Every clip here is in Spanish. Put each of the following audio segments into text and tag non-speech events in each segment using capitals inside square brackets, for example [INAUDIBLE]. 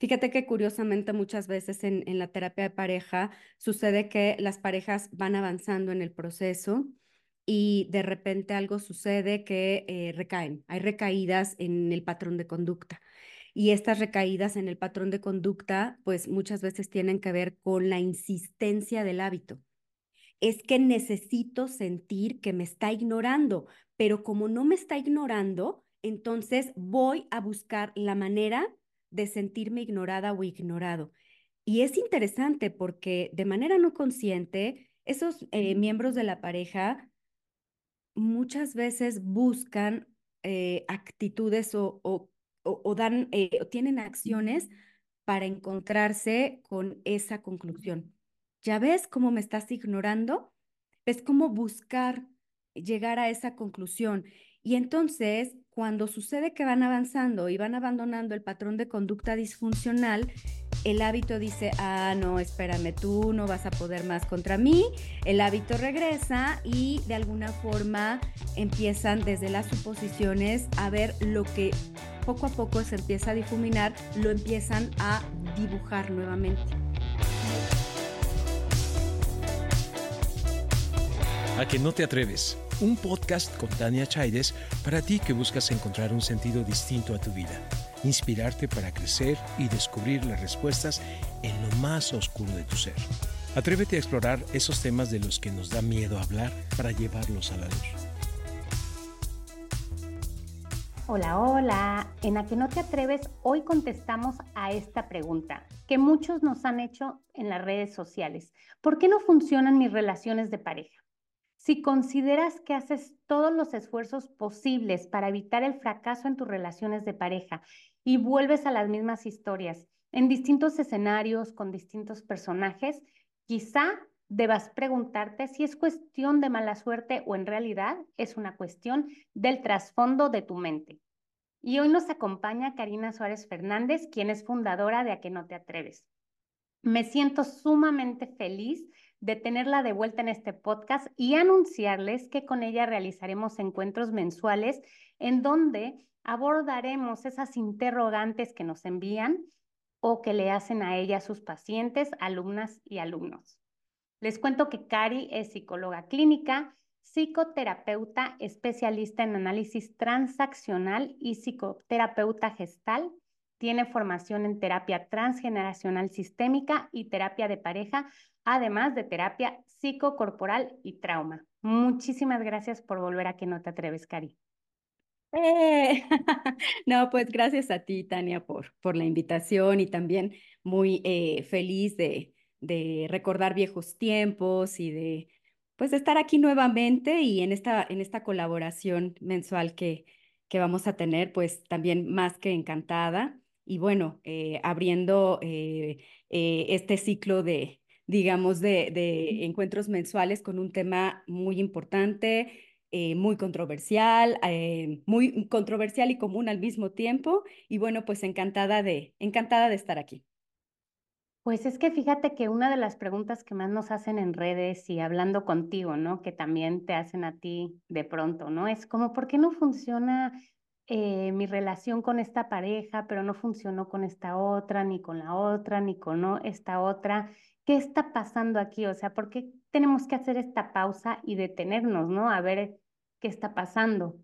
Fíjate que curiosamente muchas veces en, la terapia de pareja sucede que las parejas van avanzando en el proceso y de repente algo sucede que eh, recaen, hay recaídas en el patrón de conducta. Y estas recaídas en el patrón de conducta, pues muchas veces tienen que ver con la insistencia del hábito. Es que necesito sentir que me está ignorando, pero como no me está ignorando, entonces voy a buscar la manera de sentirme ignorada o ignorado. Y es interesante porque de manera no consciente, esos eh, miembros de la pareja muchas veces buscan eh, actitudes o, o, dan, eh, o tienen acciones para encontrarse con esa conclusión. ¿Ya ves cómo me estás ignorando? Es como buscar llegar a esa conclusión. Y entonces, cuando sucede que van avanzando y van abandonando el patrón de conducta disfuncional, el hábito dice, ah, no, espérame, tú no vas a poder más contra mí. El hábito regresa y de alguna forma empiezan desde las suposiciones a ver lo que poco a poco se empieza a difuminar, lo empiezan a dibujar nuevamente. A que no te atreves un podcast con Tania Chaides para ti que buscas encontrar un sentido distinto a tu vida, inspirarte para crecer y descubrir las respuestas en lo más oscuro de tu ser. Atrévete a explorar esos temas de los que nos da miedo hablar para llevarlos a la luz. Hola, hola. En A que no te atreves, hoy contestamos a esta pregunta que muchos nos han hecho en las redes sociales. ¿Por qué no funcionan mis relaciones de pareja? Si consideras que haces todos los esfuerzos posibles para evitar el fracaso en tus relaciones de pareja y vuelves a las mismas historias en distintos escenarios con distintos personajes, quizá debas preguntarte si es cuestión de mala suerte o en realidad es una cuestión del trasfondo de tu mente. Y hoy nos acompaña Karina Suárez Fernández, quien es fundadora de A que no te atreves. Me siento sumamente feliz de tenerla de vuelta en este podcast y anunciarles que con ella realizaremos encuentros mensuales en donde abordaremos esas interrogantes que nos envían o que le hacen a ella sus pacientes, alumnas y alumnos. Les cuento que Cari es psicóloga clínica, psicoterapeuta especialista en análisis transaccional y psicoterapeuta gestal. Tiene formación en terapia transgeneracional sistémica y terapia de pareja, además de terapia psicocorporal y trauma. Muchísimas gracias por volver a que no te atreves, Cari. Eh, [LAUGHS] no, pues gracias a ti, Tania, por, por la invitación y también muy eh, feliz de, de recordar viejos tiempos y de pues estar aquí nuevamente y en esta, en esta colaboración mensual que, que vamos a tener, pues también más que encantada. Y bueno, eh, abriendo este ciclo de, digamos, de, de encuentros mensuales con un tema muy importante, eh, muy controversial, eh, muy controversial y común al mismo tiempo. Y bueno, pues encantada de, encantada de estar aquí. Pues es que fíjate que una de las preguntas que más nos hacen en redes y hablando contigo, ¿no? Que también te hacen a ti de pronto, ¿no? Es como, ¿por qué no funciona eh, mi relación con esta pareja, pero no funcionó con esta otra, ni con la otra, ni con esta otra? ¿qué está pasando aquí? O sea, ¿por qué tenemos que hacer esta pausa y detenernos, ¿no? A ver qué está pasando.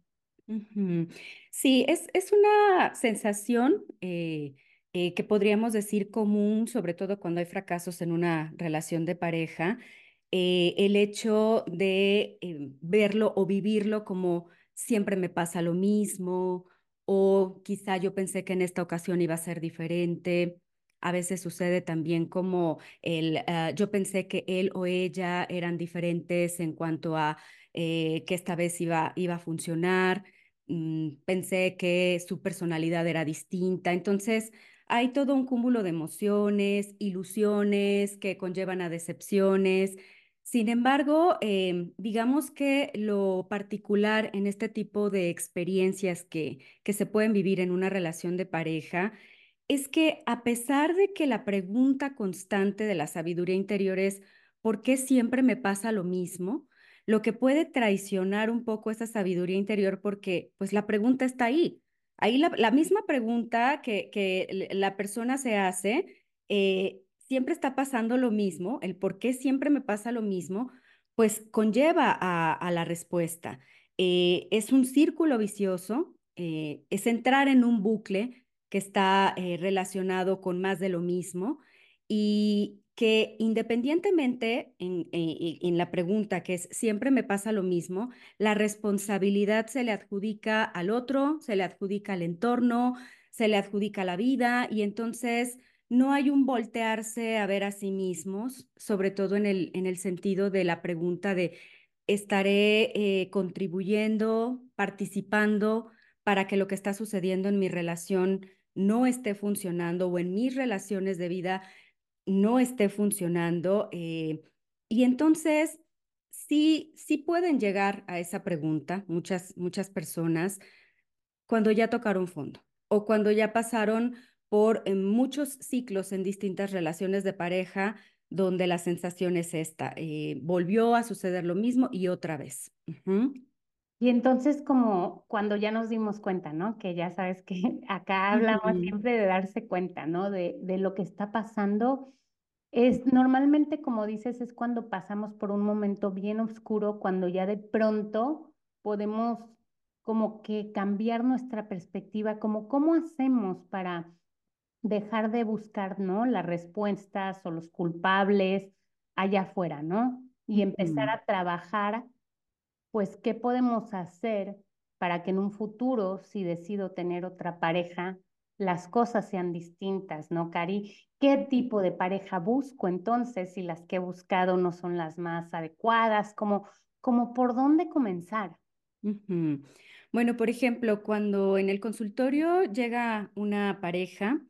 Sí, es, es una sensación eh, eh, que podríamos decir común, sobre todo cuando hay fracasos en una relación de pareja, el hecho de verlo o vivirlo como siempre me pasa lo mismo, o quizá yo pensé que en esta ocasión iba a ser diferente, a veces sucede también como el, ah, yo pensé que él o ella eran diferentes en cuanto a eh, que esta vez iba, iba a funcionar, mm, pensé que su personalidad era distinta, entonces hay todo un cúmulo de emociones, ilusiones que conllevan a decepciones. Sin embargo, em, digamos que lo particular en este tipo de experiencias que, que se pueden vivir en una relación de pareja es que a pesar de que la pregunta constante de la sabiduría interior es ¿por qué siempre me pasa lo mismo? Lo que puede traicionar un poco esa sabiduría interior porque pues la pregunta está ahí. Ahí la, misma pregunta que, que, la persona se hace, eh, siempre está pasando lo mismo, el por qué siempre me pasa lo mismo, pues conlleva a, la respuesta. Eh, es un círculo vicioso, eh, es entrar en un bucle que está relacionado con más de lo mismo y que independientemente en, en, la pregunta que es siempre me pasa lo mismo, la responsabilidad se le adjudica al otro, se le adjudica al entorno, se le adjudica a la vida y entonces no hay un voltearse a ver a sí mismos, sobre todo en el, en el sentido de la pregunta de estaré eh, contribuyendo, participando para que lo que está sucediendo en mi relación no esté funcionando o en mis relaciones de vida no esté funcionando. Eh, y entonces, sí, sí pueden llegar a esa pregunta muchas, muchas personas cuando ya tocaron fondo o cuando ya pasaron por muchos ciclos en distintas relaciones de pareja donde la sensación es esta, eh, volvió a suceder lo mismo y otra vez. Y entonces como cuando ya nos dimos cuenta, ¿no? Que ya sabes que [LAUGHS] acá hablamos siempre de darse cuenta, ¿no? De, de lo que está pasando es normalmente, como dices, es cuando pasamos por un momento bien oscuro, cuando ya de pronto podemos como que cambiar nuestra perspectiva, como cómo hacemos para dejar de buscar, ¿no? Las respuestas o los culpables allá afuera, ¿no? Y empezar a trabajar, pues, ¿qué podemos hacer para que en un futuro, si decido tener otra pareja, las cosas sean distintas, ¿no, Cari? ¿Qué tipo de pareja busco entonces si las que he buscado no son las más adecuadas? ¿Cómo, como por dónde comenzar? Bueno, por ejemplo, cuando en el consultorio llega una pareja,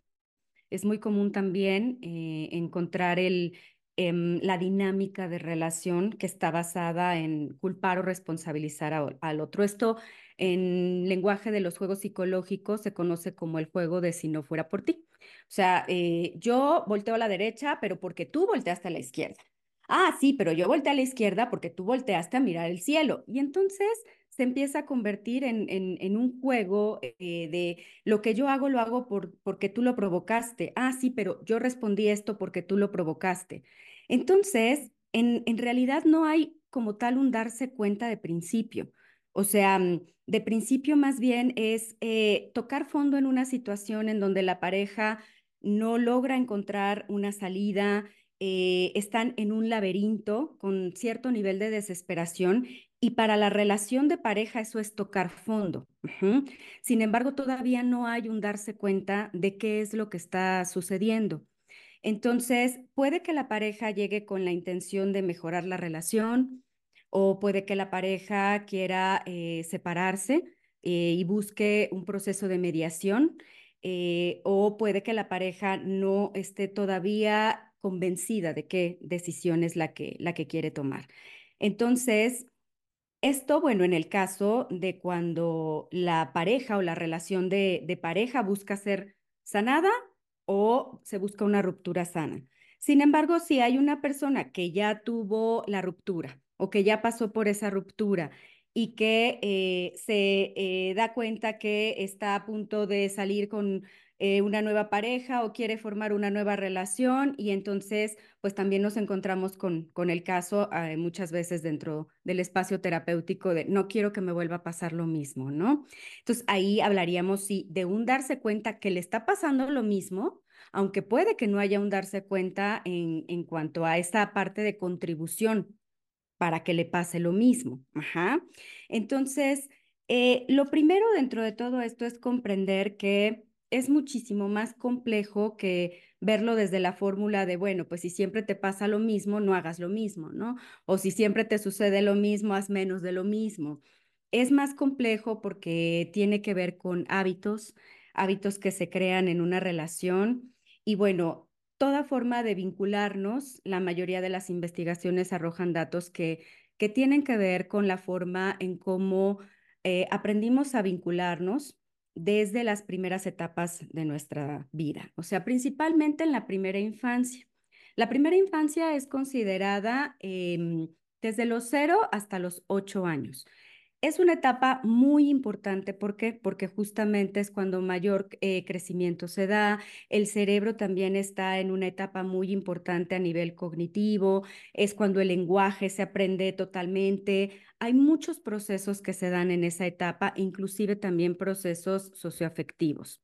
es muy común también eh, encontrar el, em, la dinámica de relación que está basada en culpar o responsabilizar al otro. Esto en lenguaje de los juegos psicológicos se conoce como el juego de si no fuera por ti. O sea, eh, yo volteo a la derecha, pero porque tú volteaste a la izquierda. Ah, sí, pero yo volteé a la izquierda porque tú volteaste a mirar el cielo. Y entonces se empieza a convertir en, en, un juego eh, de lo que yo hago, lo hago por, porque tú lo provocaste. Ah, sí, pero yo respondí esto porque tú lo provocaste. Entonces, en, en realidad no hay como tal un darse cuenta de principio. O sea, mm, de principio más bien es eh, tocar fondo en una situación en donde la pareja no logra encontrar una salida, eh, están en un laberinto con cierto nivel de desesperación y para la relación de pareja eso es tocar fondo. Sin embargo, todavía no hay un darse cuenta de qué es lo que está sucediendo. Entonces, puede que la pareja llegue con la intención de mejorar la relación, o puede que la pareja quiera eh, separarse eh, y busque un proceso de mediación, eh, o puede que la pareja no esté todavía convencida de qué decisión es la que, la que quiere tomar. Entonces, esto, bueno, en el caso de cuando la pareja o la relación de, de pareja busca ser sanada o se busca una ruptura sana. Sin embargo, si hay una persona que ya tuvo la ruptura, o que ya pasó por esa ruptura y que eh, se eh, da cuenta que está a punto de salir con eh, una nueva pareja o quiere formar una nueva relación y entonces pues también nos encontramos con, con el caso muchas veces dentro del espacio terapéutico de no quiero que me vuelva a pasar lo mismo, ¿no? Entonces ahí hablaríamos sí de un darse cuenta que le está pasando lo mismo, aunque puede que no haya un darse cuenta en, en cuanto a esta parte de contribución para que le pase lo mismo. Ajá. Entonces, eh, lo primero dentro de todo esto es comprender que es muchísimo más complejo que verlo desde la fórmula de, bueno, pues si siempre te pasa lo mismo, no hagas lo mismo, ¿no? O si siempre te sucede lo mismo, haz menos de lo mismo. Es más complejo porque tiene que ver con hábitos, hábitos que se crean en una relación. Y bueno, toda forma de vincularnos, la mayoría de las investigaciones arrojan datos que, que tienen que ver con la forma en cómo eh, aprendimos a vincularnos desde las primeras etapas de nuestra vida, o sea, principalmente en la primera infancia. La primera infancia es considerada em, desde los cero hasta los ocho años. Es una etapa muy importante, ¿por qué? Porque justamente es cuando mayor eh, crecimiento se da, el cerebro también está en una etapa muy importante a nivel cognitivo, es cuando el lenguaje se aprende totalmente, hay muchos procesos que se dan en esa etapa, inclusive también procesos socioafectivos.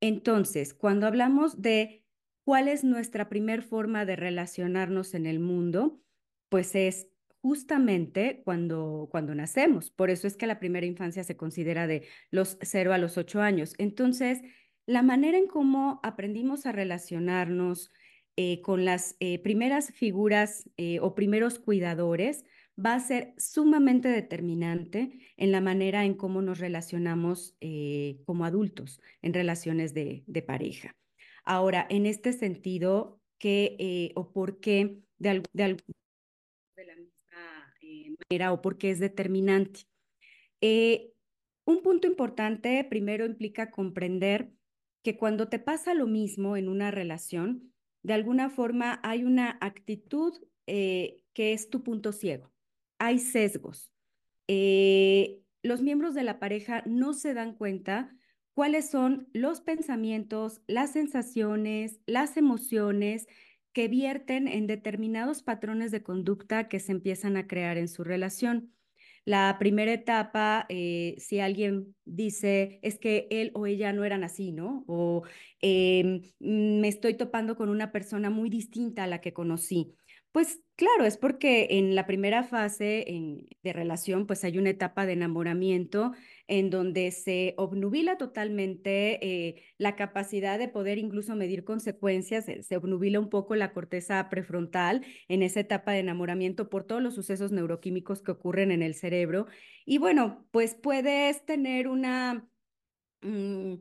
Entonces, cuando hablamos de cuál es nuestra primer forma de relacionarnos en el mundo, pues es justamente cuando, cuando nacemos. Por eso es que la primera infancia se considera de los 0 a los 8 años. Entonces, la manera en cómo aprendimos a relacionarnos eh, con las eh, primeras figuras eh, o primeros cuidadores va a ser sumamente determinante en la manera en cómo nos relacionamos como adultos en relaciones de, pareja. Ahora, en este sentido, ¿qué o por qué de, de, de o porque es determinante. Eh, un punto importante primero implica comprender que cuando te pasa lo mismo en una relación, de alguna forma hay una actitud eh, que es tu punto ciego. Hay sesgos. Eh, los miembros de la pareja no se dan cuenta cuáles son los pensamientos, las sensaciones, las emociones que vierten en determinados patrones de conducta que se empiezan a crear en su relación. La primera etapa, eh, si alguien dice, es que él o ella no eran así, ¿no? O em, me estoy topando con una persona muy distinta a la que conocí. Pues claro, es porque en la primera fase de relación, pues hay una etapa de enamoramiento en donde se obnubila totalmente eh, la capacidad de poder incluso medir consecuencias, se, obnubila un poco la corteza prefrontal en esa etapa de enamoramiento por todos los sucesos neuroquímicos que ocurren en el cerebro. Y bueno, pues puedes tener una mm,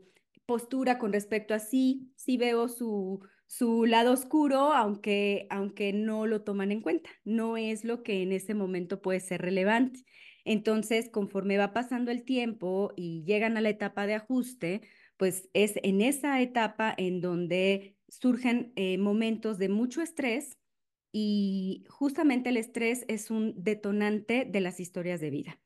postura con respecto a sí, sí veo su su lado oscuro, aunque, aunque no lo toman en cuenta. No es lo que en ese momento puede ser relevante. Entonces, conforme va pasando el tiempo y llegan a la etapa de ajuste, pues es en esa etapa en donde surgen eh, momentos de mucho estrés y justamente el estrés es un detonante de las historias de vida.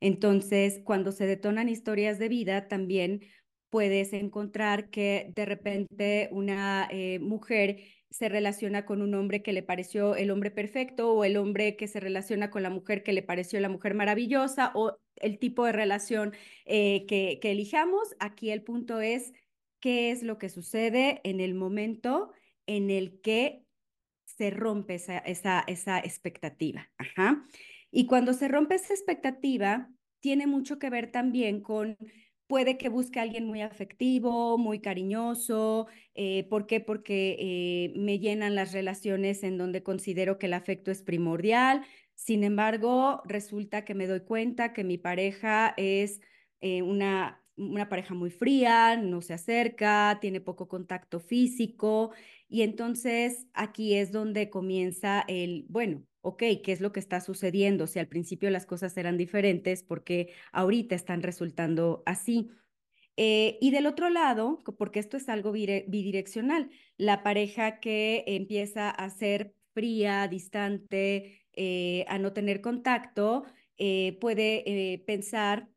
Entonces, cuando se detonan historias de vida, también puedes encontrar que de repente una eh, mujer se relaciona con un hombre que le pareció el hombre perfecto o el hombre que se relaciona con la mujer que le pareció la mujer maravillosa o el tipo de relación eh, que, que elijamos. Aquí el punto es qué es lo que sucede en el momento en el que se rompe esa, esa, esa expectativa. Ajá. Y cuando se rompe esa expectativa, tiene mucho que ver también con puede que busque a alguien muy afectivo, muy cariñoso. Eh, ¿Por qué? Porque eh, me llenan las relaciones en donde considero que el afecto es primordial. Sin embargo, resulta que me doy cuenta que mi pareja es eh, una, una pareja muy fría, no se acerca, tiene poco contacto físico. Y entonces aquí es donde comienza el, bueno, ok, ¿qué es lo que está sucediendo? Si al principio las cosas eran diferentes, porque ahorita están resultando así? Eh, y del otro lado, porque esto es algo bidireccional, la pareja que empieza a ser fría, distante, eh, a no tener contacto, eh, puede pensar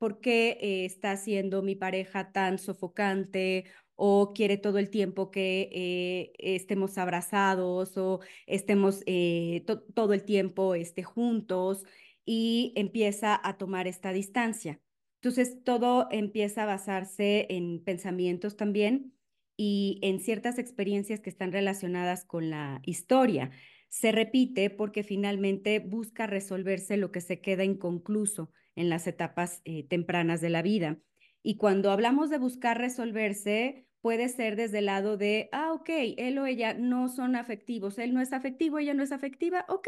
por qué está siendo mi pareja tan sofocante o quiere todo el tiempo que eh, estemos abrazados o estemos eh, todo el tiempo este, juntos y empieza a tomar esta distancia. Entonces, todo empieza a basarse en pensamientos también y en ciertas experiencias que están relacionadas con la historia. Se repite porque finalmente busca resolverse lo que se queda inconcluso en las etapas eh, tempranas de la vida. Y cuando hablamos de buscar resolverse, puede ser desde el lado de, ah, ok, él o ella no son afectivos, él no es afectivo, ella no es afectiva, ok.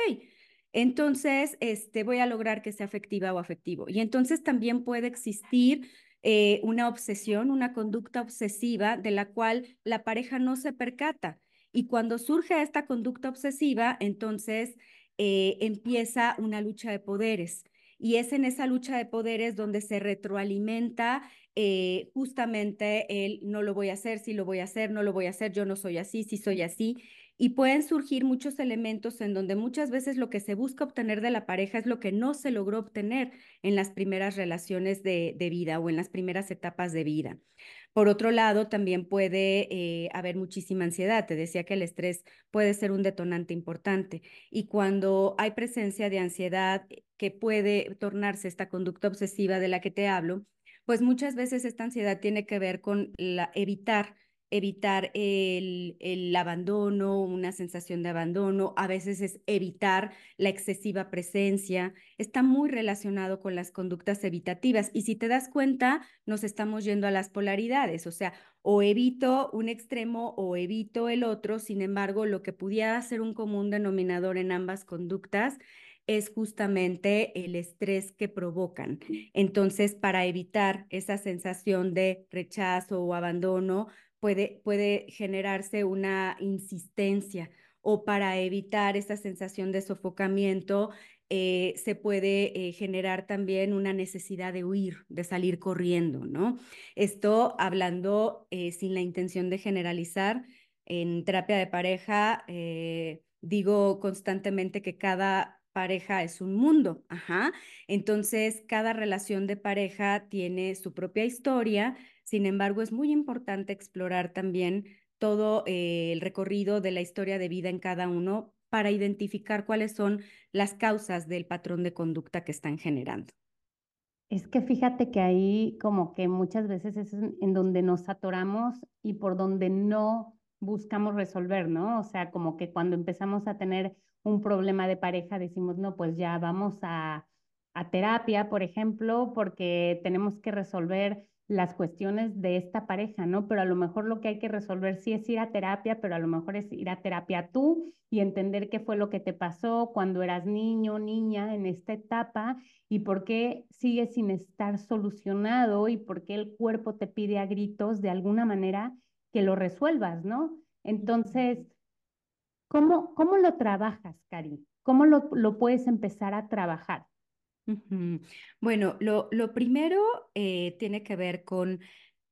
Entonces, este, voy a lograr que sea afectiva o afectivo. Y entonces también puede existir eh, una obsesión, una conducta obsesiva de la cual la pareja no se percata. Y cuando surge esta conducta obsesiva, entonces eh, empieza una lucha de poderes y es en esa lucha de poderes donde se retroalimenta eh, justamente el no lo voy a hacer, sí lo voy a hacer, no lo voy a hacer, yo no soy así, sí soy así. Y pueden surgir muchos elementos en donde muchas veces lo que se busca obtener de la pareja es lo que no se logró obtener en las primeras relaciones de, vida o en las primeras etapas de vida. Por otro lado, también puede eh, haber muchísima ansiedad. Te decía que el estrés puede ser un detonante importante. Y cuando hay presencia de ansiedad que puede tornarse esta conducta obsesiva de la que te hablo, pues muchas veces esta ansiedad tiene que ver con la, evitar evitar el, el, abandono, una sensación de abandono, a veces es evitar la excesiva presencia, está muy relacionado con las conductas evitativas. Y si te das cuenta, nos estamos yendo a las polaridades, o sea, o evito un extremo o evito el otro, sin embargo, lo que pudiera ser un común denominador en ambas conductas es justamente el estrés que provocan. Entonces, para evitar esa sensación de rechazo o abandono, puede, generarse una insistencia o para evitar esa sensación de sofocamiento, eh, se puede eh, generar también una necesidad de huir, de salir corriendo, ¿no? Esto hablando eh, sin la intención de generalizar, en terapia de pareja digo constantemente que cada pareja es un mundo. Entonces, cada relación de pareja tiene su propia historia, sin embargo, es muy importante explorar también todo eh, el recorrido de la historia de vida en cada uno para identificar cuáles son las causas del patrón de conducta que están generando. Es que fíjate que ahí como que muchas veces es en donde nos atoramos y por donde no buscamos resolver, ¿no? O sea, como que cuando empezamos a tener un problema de pareja decimos, no, pues ya vamos a, a terapia, por ejemplo, porque tenemos que resolver las cuestiones de esta pareja, ¿no? Pero a lo mejor lo que hay que resolver sí es ir a terapia, pero a lo mejor es ir a terapia tú y entender qué fue lo que te pasó cuando eras niño, niña en esta etapa y por qué sigue sin estar solucionado y por qué el cuerpo te pide a gritos de alguna manera que lo resuelvas, ¿no? Entonces, ¿cómo, cómo lo trabajas, Cari? ¿Cómo lo, lo puedes empezar a trabajar? Bueno, lo, lo primero eh, tiene que ver con,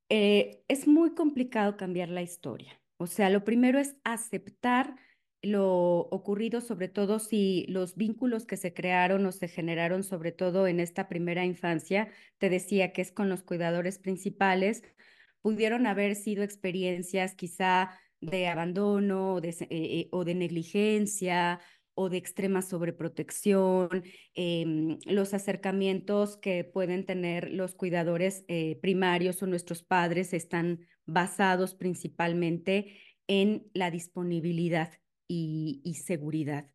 eh, es muy complicado cambiar la historia. O sea, lo primero es aceptar lo ocurrido, sobre todo si los vínculos que se crearon o se generaron, sobre todo en esta primera infancia, te decía que es con los cuidadores principales, pudieron haber sido experiencias quizá de abandono o de, eh, o de negligencia o de extrema sobreprotección, em, los acercamientos que pueden tener los cuidadores eh, primarios o nuestros padres están basados principalmente en la disponibilidad y, seguridad.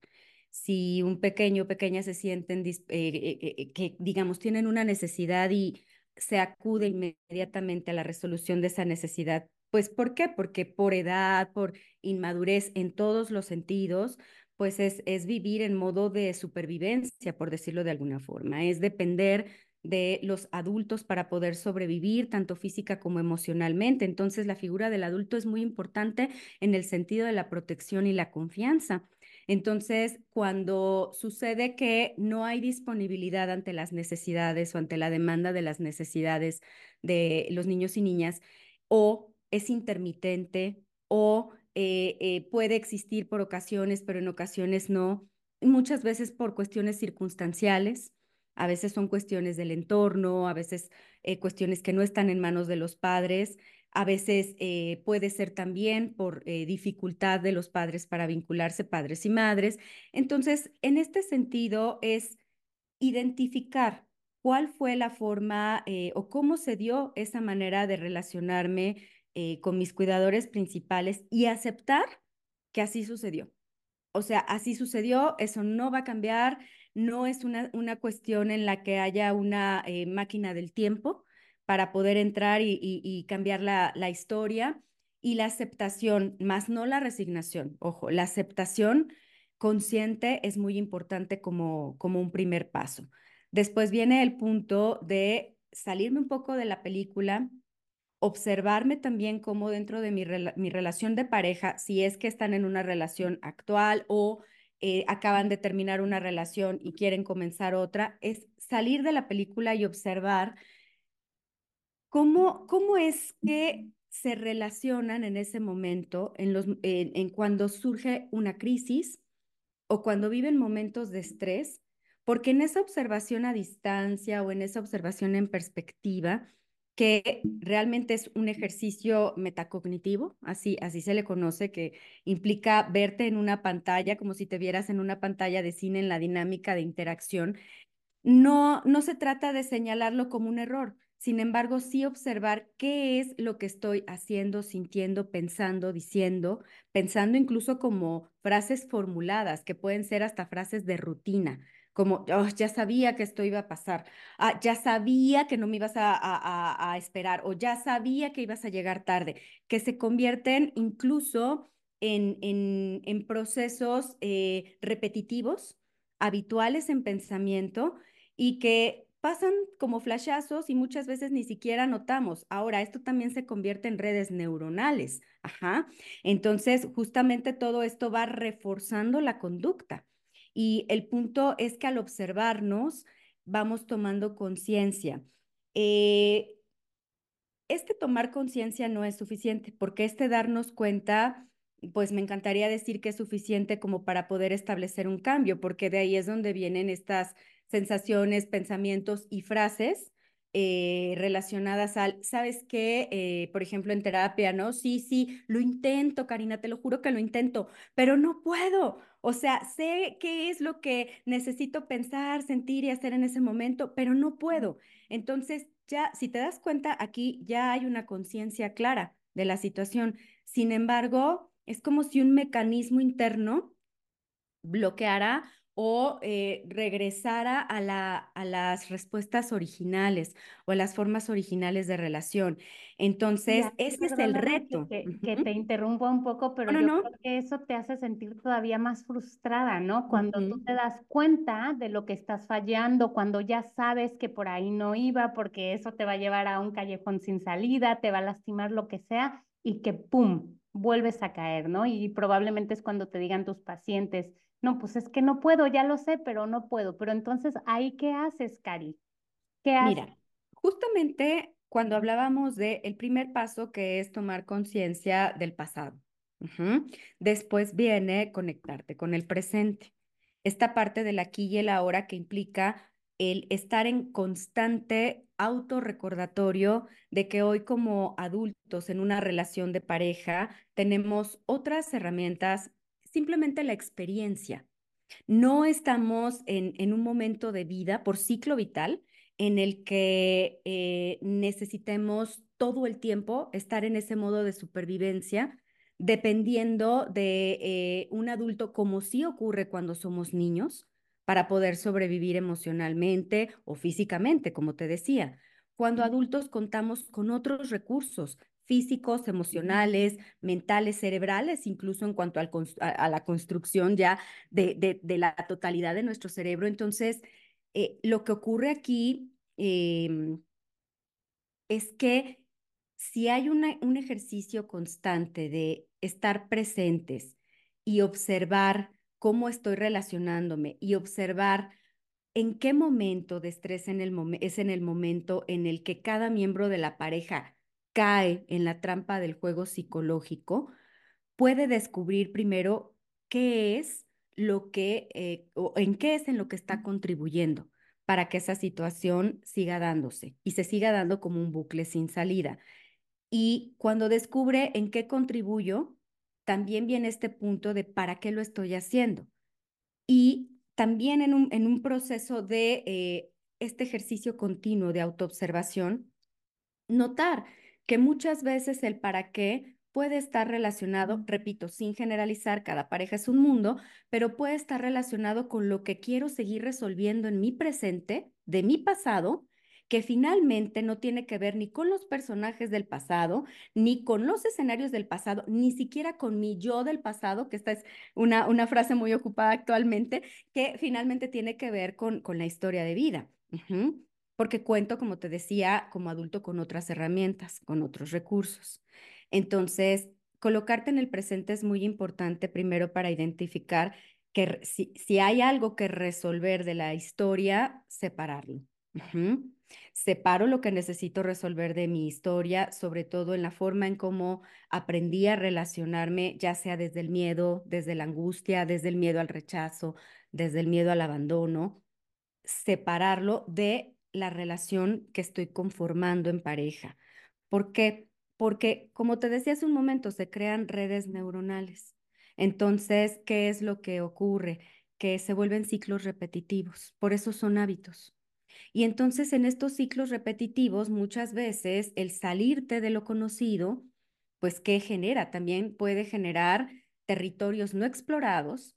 Si un pequeño o pequeña se sienten eh, eh, que, digamos, tienen una necesidad y se acude inmediatamente a la resolución de esa necesidad, pues ¿por qué? Porque por edad, por inmadurez en todos los sentidos, pues es, es vivir en modo de supervivencia, por decirlo de alguna forma, es depender de los adultos para poder sobrevivir tanto física como emocionalmente. Entonces, la figura del adulto es muy importante en el sentido de la protección y la confianza. Entonces, cuando sucede que no hay disponibilidad ante las necesidades o ante la demanda de las necesidades de los niños y niñas, o es intermitente o eh, eh, puede existir por ocasiones, pero en ocasiones no, muchas veces por cuestiones circunstanciales, a veces son cuestiones del entorno, a veces eh, cuestiones que no están en manos de los padres, a veces puede ser también por dificultad de los padres para vincularse, padres y madres. Entonces, en este sentido es identificar cuál fue la forma o cómo se dio esa manera de relacionarme eh, con mis cuidadores principales y aceptar que así sucedió. O sea, así sucedió, eso no va a cambiar, no es una, una cuestión en la que haya una eh, máquina del tiempo para poder entrar y, cambiar la, la, historia y la aceptación, más no la resignación. Ojo, la aceptación consciente es muy importante como, como un primer paso. Después viene el punto de salirme un poco de la película, observarme también cómo dentro de mi, mi relación de pareja, si es que están en una relación actual o eh, acaban de terminar una relación y quieren comenzar otra, es salir de la película y observar cómo, cómo es que se relacionan en ese momento, en, los, en cuando surge una crisis o cuando viven momentos de estrés, porque en esa observación a distancia o en esa observación en perspectiva, que realmente es un ejercicio metacognitivo, así, así se le conoce, que implica verte en una pantalla como si te vieras en una pantalla de cine en la dinámica de interacción. No, no se trata de señalarlo como un error, sin embargo, sí observar qué es lo que estoy haciendo, sintiendo, pensando, diciendo, pensando incluso como frases formuladas, que pueden ser hasta frases de rutina como oh, ya sabía que esto iba a pasar, ah, ya sabía que no me ibas a, esperar o ya sabía que ibas a llegar tarde, que se convierten incluso en, procesos eh, repetitivos, habituales en pensamiento y que pasan como flashazos y muchas veces ni siquiera notamos. Ahora, esto también se convierte en redes neuronales. Ajá. Entonces, justamente todo esto va reforzando la conducta. Y el punto es que al observarnos vamos tomando conciencia. Eh, este tomar conciencia no es suficiente, porque este darnos cuenta, pues me encantaría decir que es suficiente como para poder establecer un cambio, porque de ahí es donde vienen estas sensaciones, pensamientos y frases eh, relacionadas al, ¿sabes qué? Eh, por ejemplo, en terapia, ¿no? Sí, sí, lo intento, Karina, te lo juro que lo intento, pero no puedo. O sea, sé qué es lo que necesito pensar, sentir y hacer en ese momento, pero no puedo. Entonces, ya, si te das cuenta, aquí ya hay una conciencia clara de la situación. Sin embargo, es como si un mecanismo interno bloqueara o eh, regresara a, la, a las respuestas originales o a las formas originales de relación. Entonces, ese es el reto. Que, te interrumpa un poco, pero yo creo que eso te hace sentir todavía más frustrada, ¿no? Cuando tú te das cuenta de lo que estás fallando, cuando ya sabes que por ahí no iba, porque eso te va a llevar a un callejón sin salida, te va a lastimar lo que sea, y que ¡pum! vuelves a caer, ¿no? Y probablemente es cuando te digan tus pacientes, no, pues es que no puedo, ya lo sé, pero no puedo. Pero entonces, ¿ahí qué haces, Cari? ¿Qué? Mira, justamente cuando hablábamos de el primer paso que es tomar conciencia del pasado. Después viene conectarte con el presente. Esta parte del aquí y el ahora que implica el estar en constante autorrecordatorio de que hoy como adultos en una relación de pareja tenemos otras herramientas simplemente la experiencia. No estamos en, en un momento de vida por ciclo vital en el que eh, necesitemos todo el tiempo estar en ese modo de supervivencia, dependiendo de eh, un adulto, como sí ocurre cuando somos niños, para poder sobrevivir emocionalmente o físicamente, como te decía. Cuando adultos contamos con otros recursos, físicos, emocionales, mentales, cerebrales, incluso en cuanto al, a, la construcción ya de, de, la totalidad de nuestro cerebro. Entonces, eh, lo que ocurre aquí em, es que si hay un ejercicio constante de estar presentes y observar cómo estoy relacionándome y observar en qué momento de estrés en el es en el momento en el que cada miembro de la pareja cae en la trampa del juego psicológico, puede descubrir primero qué es lo que, eh, o en qué es en lo que está contribuyendo para que esa situación siga dándose y se siga dando como un bucle sin salida. Y cuando descubre en qué contribuyo, también viene este punto de para qué lo estoy haciendo. Y también en un, en un proceso de eh, este ejercicio continuo de autoobservación, notar que muchas veces el para qué puede estar relacionado, repito, sin generalizar, cada pareja es un mundo, pero puede estar relacionado con lo que quiero seguir resolviendo en mi presente, de mi pasado, que finalmente no tiene que ver ni con los personajes del pasado, ni con los escenarios del pasado, ni siquiera con mi yo del pasado, que esta es una, una frase muy ocupada actualmente, que finalmente tiene que ver con, con la historia de vida porque cuento, como te decía, como adulto con otras herramientas, con otros recursos. Entonces, colocarte en el presente es muy importante primero para identificar que si, hay algo que resolver de la historia, separarlo. Separo lo que necesito resolver de mi historia, sobre todo en la forma en cómo aprendí a relacionarme, ya sea desde el miedo, desde la angustia, desde el miedo al rechazo, desde el miedo al abandono, separarlo de la relación que estoy conformando en pareja. ¿Por qué? Porque, como te decía hace un momento, se crean redes neuronales. Entonces, ¿qué es lo que ocurre? Que se vuelven ciclos repetitivos. Por eso son hábitos. Y entonces en estos ciclos repetitivos, muchas veces el salirte de lo conocido, pues ¿qué genera? También puede generar territorios no explorados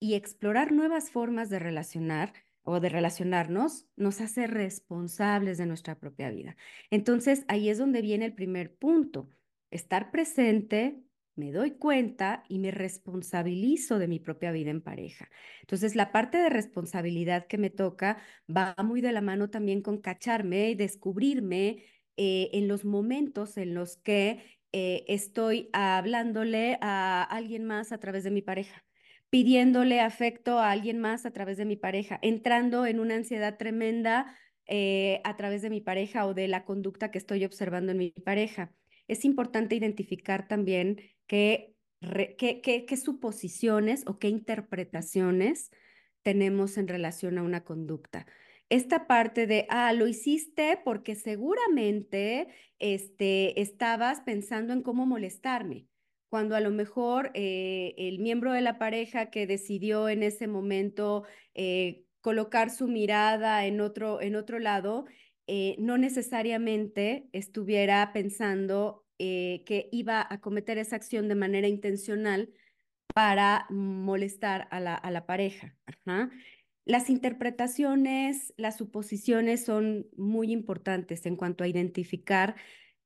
y explorar nuevas formas de relacionar o de relacionarnos nos hace responsables de nuestra propia vida. Entonces ahí es donde viene el primer punto, estar presente, me doy cuenta y me responsabilizo de mi propia vida en pareja. Entonces, la parte de responsabilidad que me toca va muy de la mano también con cacharme y descubrirme eh, en los momentos en los que eh, estoy hablándole a alguien más a través de mi pareja pidiéndole afecto a alguien más a través de mi pareja, entrando en una ansiedad tremenda eh, a través de mi pareja o de la conducta que estoy observando en mi pareja. Es importante identificar también qué, qué, suposiciones o qué interpretaciones tenemos en relación a una conducta. Esta parte de, ah, lo hiciste porque seguramente este, estabas pensando en cómo molestarme, cuando a lo mejor eh, el miembro de la pareja que decidió en ese momento eh, colocar su mirada en otro, en otro lado, eh, no necesariamente estuviera pensando que iba a cometer esa acción de manera intencional para molestar a la, a la pareja. Las interpretaciones, las suposiciones son muy importantes en cuanto a identificar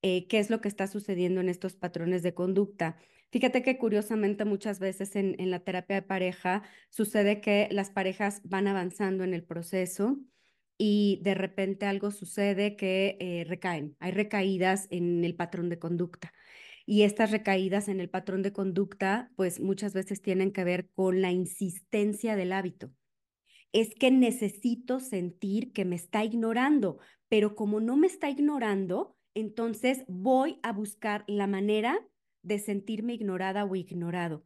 eh, qué es lo que está sucediendo en estos patrones de conducta. Fíjate que curiosamente muchas veces en, la terapia de pareja sucede que las parejas van avanzando en el proceso y de repente algo sucede que eh, recaen. Hay recaídas en el patrón de conducta. Y estas recaídas en el patrón de conducta, pues muchas veces tienen que ver con la insistencia del hábito. Es que necesito sentir que me está ignorando, pero como no me está ignorando, entonces voy a buscar la manera de sentirme ignorada o ignorado.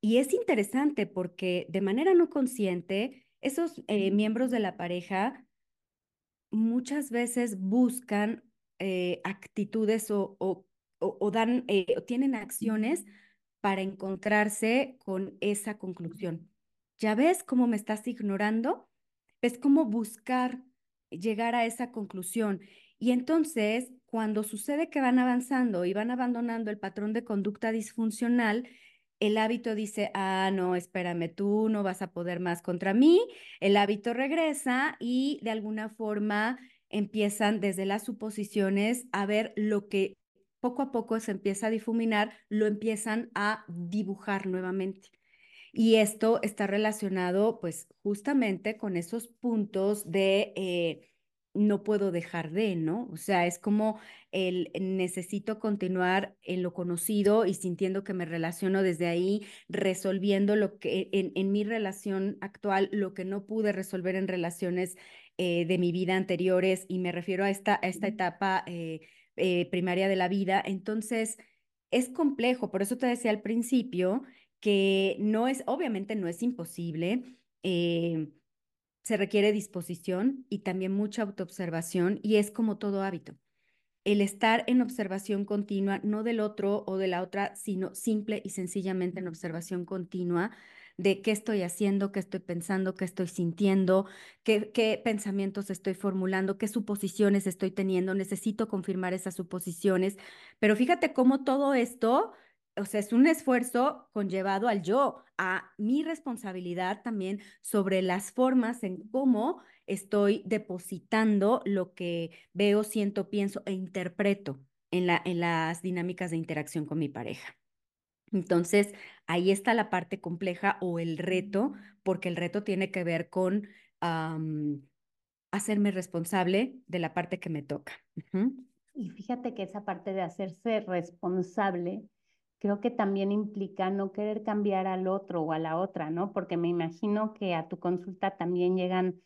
Y es interesante porque de manera no consciente, esos eh, miembros de la pareja muchas veces buscan eh, actitudes o, o, dan, eh, tienen acciones para encontrarse con esa conclusión. ¿Ya ves cómo me estás ignorando? Es como buscar llegar a esa conclusión. Y entonces, cuando sucede que van avanzando y van abandonando el patrón de conducta disfuncional, el hábito dice, ah, no, espérame, tú no vas a poder más contra mí, el hábito regresa y de alguna forma empiezan desde las suposiciones a ver lo que poco a poco se empieza a difuminar, lo empiezan a dibujar nuevamente. Y esto está relacionado pues justamente con esos puntos de... Eh, no puedo dejar de, ¿no? O sea, es como el necesito continuar en lo conocido y sintiendo que me relaciono desde ahí, resolviendo lo que en, mi relación actual, lo que no pude resolver en relaciones eh, de mi vida anteriores, y me refiero a esta, esta etapa eh, eh, primaria de la vida. Entonces, es complejo, por eso te decía al principio que no es, obviamente no es imposible se requiere disposición y también mucha autoobservación y es como todo hábito. El estar en observación continua, no del otro o de la otra, sino simple y sencillamente en observación continua de qué estoy haciendo, qué estoy pensando, qué estoy sintiendo, qué, pensamientos estoy formulando, qué suposiciones estoy teniendo. Necesito confirmar esas suposiciones. Pero fíjate cómo todo esto es un esfuerzo conllevado al yo, a mi responsabilidad también sobre las formas en cómo estoy depositando lo que veo, siento, pienso e interpreto en, la, en las dinámicas de interacción con mi pareja. Entonces, ahí está la parte compleja o el reto, porque el reto tiene que ver con hacerme responsable de la parte que me toca. Y fíjate que esa parte de hacerse responsable creo que también implica no querer cambiar al otro o a la otra, ¿no? Porque me imagino que a tu consulta también llegan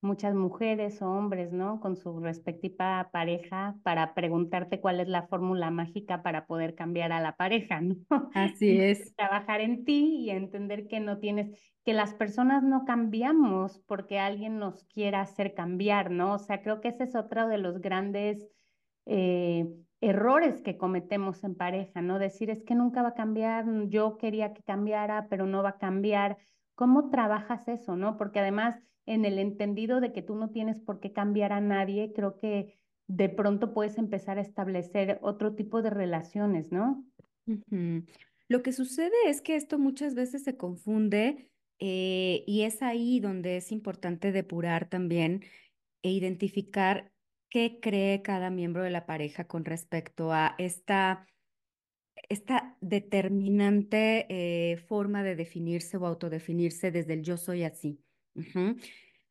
muchas mujeres o hombres, ¿no? Con su respectiva pareja para preguntarte cuál es la fórmula mágica para poder cambiar a la pareja, [LAUGHS] ¿no? Así es. Trabajar en ti y entender que no tienes, que las personas no cambiamos porque alguien nos quiera hacer cambiar, ¿no? O sea, creo que ese es otro de los grandes eh, errores que cometemos en pareja, ¿no? Decir, es que nunca va a cambiar, yo quería que cambiara, pero no va a cambiar. ¿Cómo trabajas eso, no? Porque además en el entendido de que tú no tienes por qué cambiar a nadie, creo que de pronto puedes empezar a establecer otro tipo de relaciones, ¿no? Lo que sucede es que esto muchas veces se confunde eh, y es ahí donde es importante depurar también e identificar qué cree cada miembro de la pareja con respecto a esta, esta determinante eh, forma de definirse o autodefinirse desde el yo soy así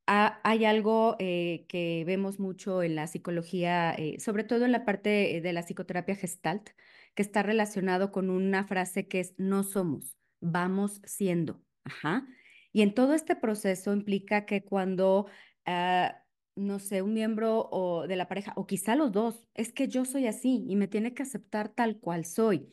hay algo eh, que vemos mucho en la psicología, eh, sobre todo en la parte de la psicoterapia gestalt, que está relacionado con una frase que es no somos, vamos siendo. Ajá. Y en todo este proceso implica que cuando, ah, no sé, un miembro o de la pareja, o quizá los dos, es que yo soy así y me tiene que aceptar tal cual soy.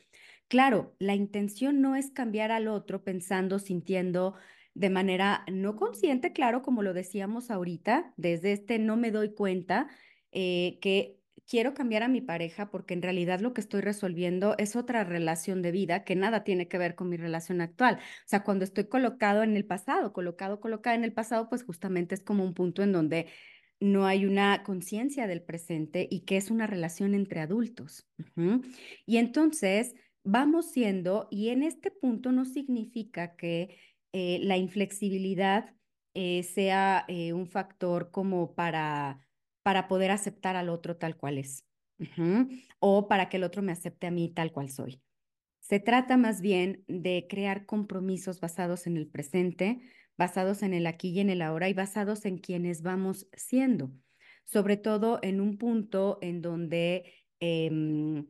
Claro, la intención no es cambiar al otro pensando, sintiendo, de manera no consciente, claro, como lo decíamos ahorita, desde este no me doy cuenta eh, que quiero cambiar a mi pareja porque en realidad lo que estoy resolviendo es otra relación de vida que nada tiene que ver con mi relación actual. O sea, cuando estoy colocado en el pasado, colocado, colocada en el pasado, pues justamente es como un punto en donde no hay una conciencia del presente y que es una relación entre adultos. Y entonces vamos siendo, y en este punto no significa que eh, la inflexibilidad eh, sea eh, un factor como para, para poder aceptar al otro tal cual es, o para que el otro me acepte a mí tal cual soy. Se trata más bien de crear compromisos basados en el presente, basados en el aquí y en el ahora y basados en quienes vamos siendo, sobre todo en un punto en donde em,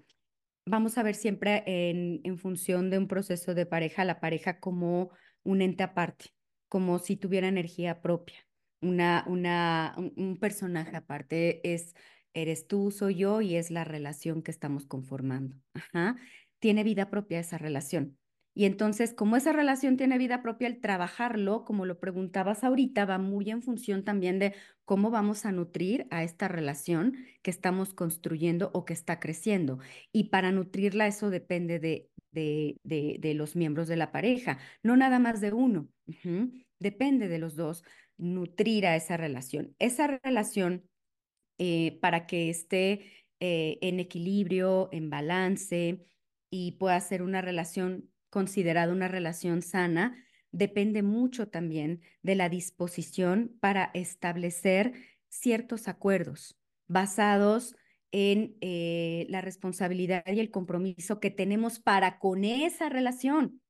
vamos a ver siempre en, en función de un proceso de pareja, la pareja como un ente aparte, como si tuviera energía propia, una, una, un, personaje aparte. Es, eres tú, soy yo y es la relación que estamos conformando. Ajá. Tiene vida propia esa relación. Y entonces, como esa relación tiene vida propia, el trabajarlo, como lo preguntabas ahorita, va muy en función también de cómo vamos a nutrir a esta relación que estamos construyendo o que está creciendo. Y para nutrirla, eso depende de de, los miembros de la pareja, no nada más de uno. Depende de los dos nutrir a esa relación. Esa relación, eh, para que esté eh, en equilibrio, en balance y pueda ser una relación considerada una relación sana, depende mucho también de la disposición para establecer ciertos acuerdos basados en eh, la responsabilidad y el compromiso que tenemos para con esa relación.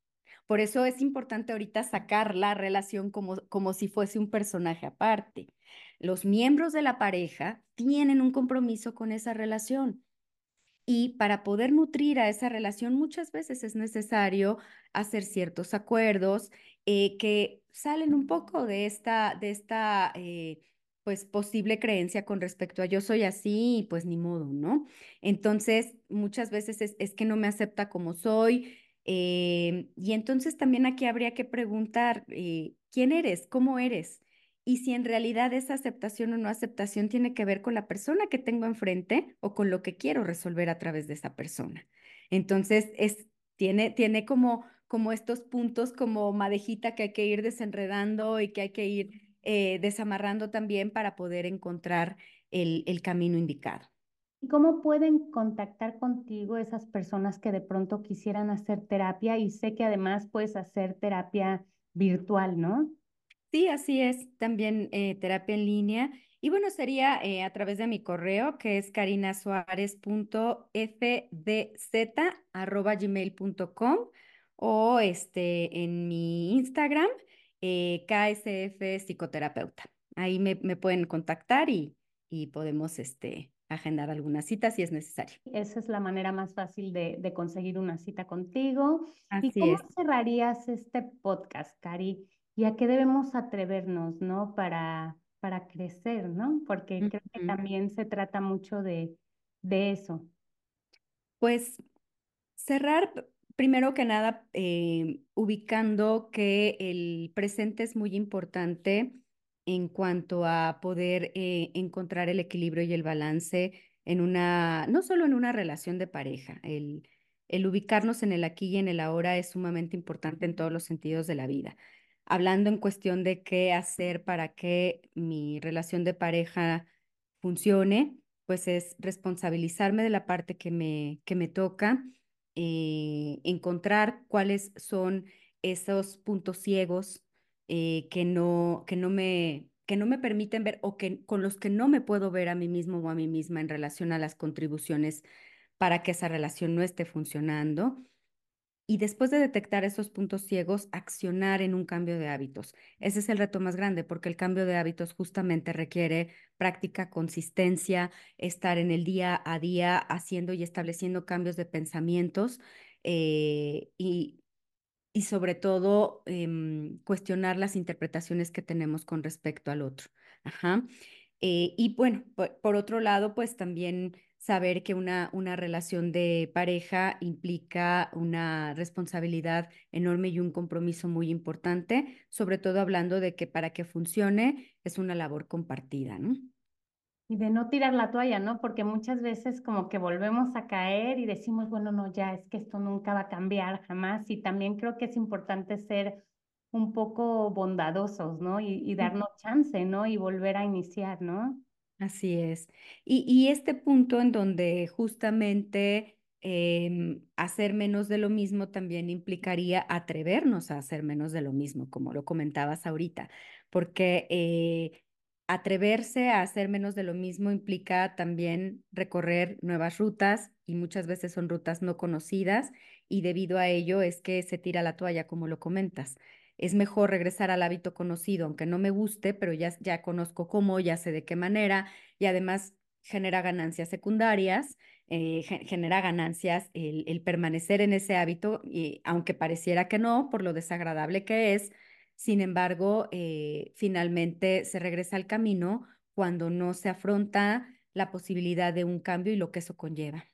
Por eso es importante ahorita sacar la relación como, como si fuese un personaje aparte. Los miembros de la pareja tienen un compromiso con esa relación. Y para poder nutrir a esa relación muchas veces es necesario hacer ciertos acuerdos eh, que salen un poco de esta, de esta eh, pues posible creencia con respecto a yo soy así y pues ni modo, ¿no? Entonces, muchas veces es, que no me acepta como soy. Eh, y entonces también aquí habría que preguntar, ¿quién eres? ¿Cómo eres? Y si en realidad esa aceptación o no aceptación tiene que ver con la persona que tengo enfrente o con lo que quiero resolver a través de esa persona. Entonces, es, tiene, tiene como, como estos puntos como madejita que hay que ir desenredando y que hay que ir eh, desamarrando también para poder encontrar el, el camino indicado. ¿Y cómo pueden contactar contigo esas personas que de pronto quisieran hacer terapia? Y sé que además puedes hacer terapia virtual, ¿no? Sí, así es, también eh, terapia en línea. Y bueno, sería eh, a través de mi correo, que es carinasuárez.fdz.gmail.com o este, en mi Instagram, eh, KSF Psicoterapeuta. Ahí me, pueden contactar y, y podemos este, agendar alguna cita si es necesario. Esa es la manera más fácil de, de conseguir una cita contigo. Así ¿Y cómo es. cerrarías este podcast, Cari? ¿Y a qué debemos atrevernos, ¿no? Para, para crecer, ¿no? Porque creo que también se trata mucho de, de eso. Pues cerrar, primero que nada, eh, ubicando que el presente es muy importante en cuanto a poder eh, encontrar el equilibrio y el balance en una, no solo en una relación de pareja, el, el ubicarnos en el aquí y en el ahora es sumamente importante en todos los sentidos de la vida. Hablando en cuestión de qué hacer para que mi relación de pareja funcione pues es responsabilizarme de la parte que me, que me toca, eh, encontrar cuáles son esos puntos ciegos eh, que no, que no me, que no me permiten ver o que con los que no me puedo ver a mí mismo o a mí misma en relación a las contribuciones para que esa relación no esté funcionando. Y después de detectar esos puntos ciegos, accionar en un cambio de hábitos. Ese es el reto más grande porque el cambio de hábitos justamente requiere práctica, consistencia, estar en el día a día haciendo y estableciendo cambios de pensamientos eh, y, y sobre todo em, cuestionar las interpretaciones que tenemos con respecto al otro. Ajá. Eh, y bueno, por, por otro lado, pues también saber que una, una relación de pareja implica una responsabilidad enorme y un compromiso muy importante, sobre todo hablando de que para que funcione es una labor compartida, ¿no? Y de no tirar la toalla, ¿no? Porque muchas veces como que volvemos a caer y decimos, bueno, no, ya es que esto nunca va a cambiar jamás. Y también creo que es importante ser un poco bondadosos, ¿no? Y, y darnos chance, ¿no? Y volver a iniciar, ¿no? Así es. Y, y este punto en donde justamente em, hacer menos de lo mismo también implicaría atrevernos a hacer menos de lo mismo, como lo comentabas ahorita, porque eh, atreverse a hacer menos de lo mismo implica también recorrer nuevas rutas y muchas veces son rutas no conocidas y debido a ello es que se tira la toalla, como lo comentas es mejor regresar al hábito conocido, aunque no me guste, pero ya, ya conozco cómo, ya sé de qué manera y además genera ganancias secundarias, eh, genera ganancias el, el, permanecer en ese hábito, y aunque pareciera que no, por lo desagradable que es, sin embargo, eh, finalmente se regresa al camino cuando no se afronta la posibilidad de un cambio y lo que eso conlleva.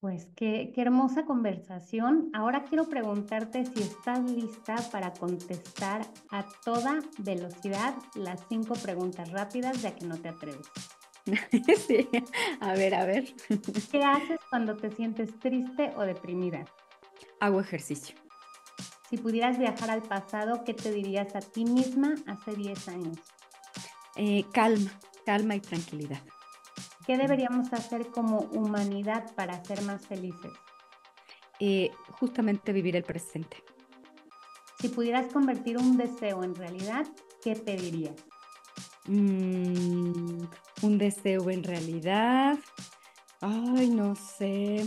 Pues qué, qué, hermosa conversación. Ahora quiero preguntarte si estás lista para contestar a toda velocidad las cinco preguntas rápidas ya que no te atreves. [LAUGHS] Sí, a ver, a ver. [LAUGHS] ¿Qué haces cuando te sientes triste o deprimida? Hago ejercicio. Si pudieras viajar al pasado, ¿qué te dirías a ti misma hace 10 años? Eh, calma, calma y tranquilidad. ¿Qué deberíamos hacer como humanidad para ser más felices? Eh, justamente vivir el presente. Si pudieras convertir un deseo en realidad, ¿qué pedirías? Mm, un deseo en realidad. Ay, no sé.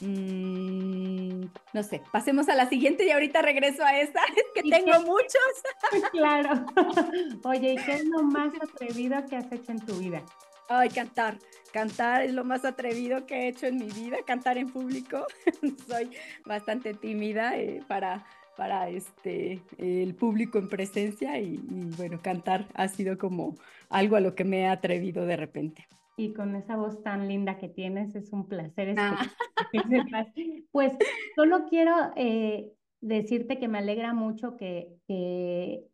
Mm, no sé, pasemos a la siguiente y ahorita regreso a esta, [LAUGHS] es que ¿Y tengo qué? muchos. [LAUGHS] claro. [LAUGHS] Oye, ¿y qué es lo más atrevido que has hecho en tu vida? Ay, cantar. Cantar es lo más atrevido que he hecho en mi vida, cantar en público. [LAUGHS] Soy bastante tímida eh, para, para este, el público en presencia y, y, bueno, cantar ha sido como algo a lo que me he atrevido de repente. Y con esa voz tan linda que tienes, es un placer ah. sepas. Pues solo quiero eh, decirte que me alegra mucho que, que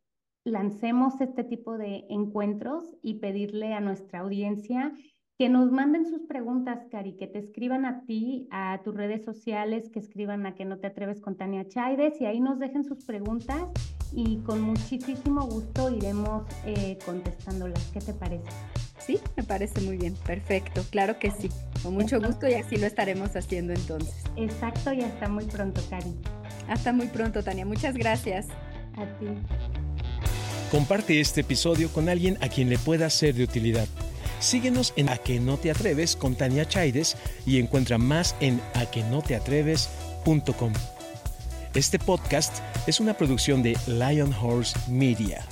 lancemos este tipo de encuentros y pedirle a nuestra audiencia que nos manden sus preguntas, Cari, que te escriban a ti, a tus redes sociales, que escriban a que no te atreves con Tania Chaides y ahí nos dejen sus preguntas y con muchísimo gusto iremos eh, contestándolas. ¿Qué te parece? Sí, me parece muy bien, perfecto, claro que sí, con mucho gusto y así lo estaremos haciendo entonces. Exacto y hasta muy pronto, Cari. Hasta muy pronto, Tania, muchas gracias. A ti. Comparte este episodio con alguien a quien le pueda ser de utilidad. Síguenos en A que no te atreves con Tania Chaides y encuentra más en aquenoteatreves.com. Este podcast es una producción de Lion Horse Media.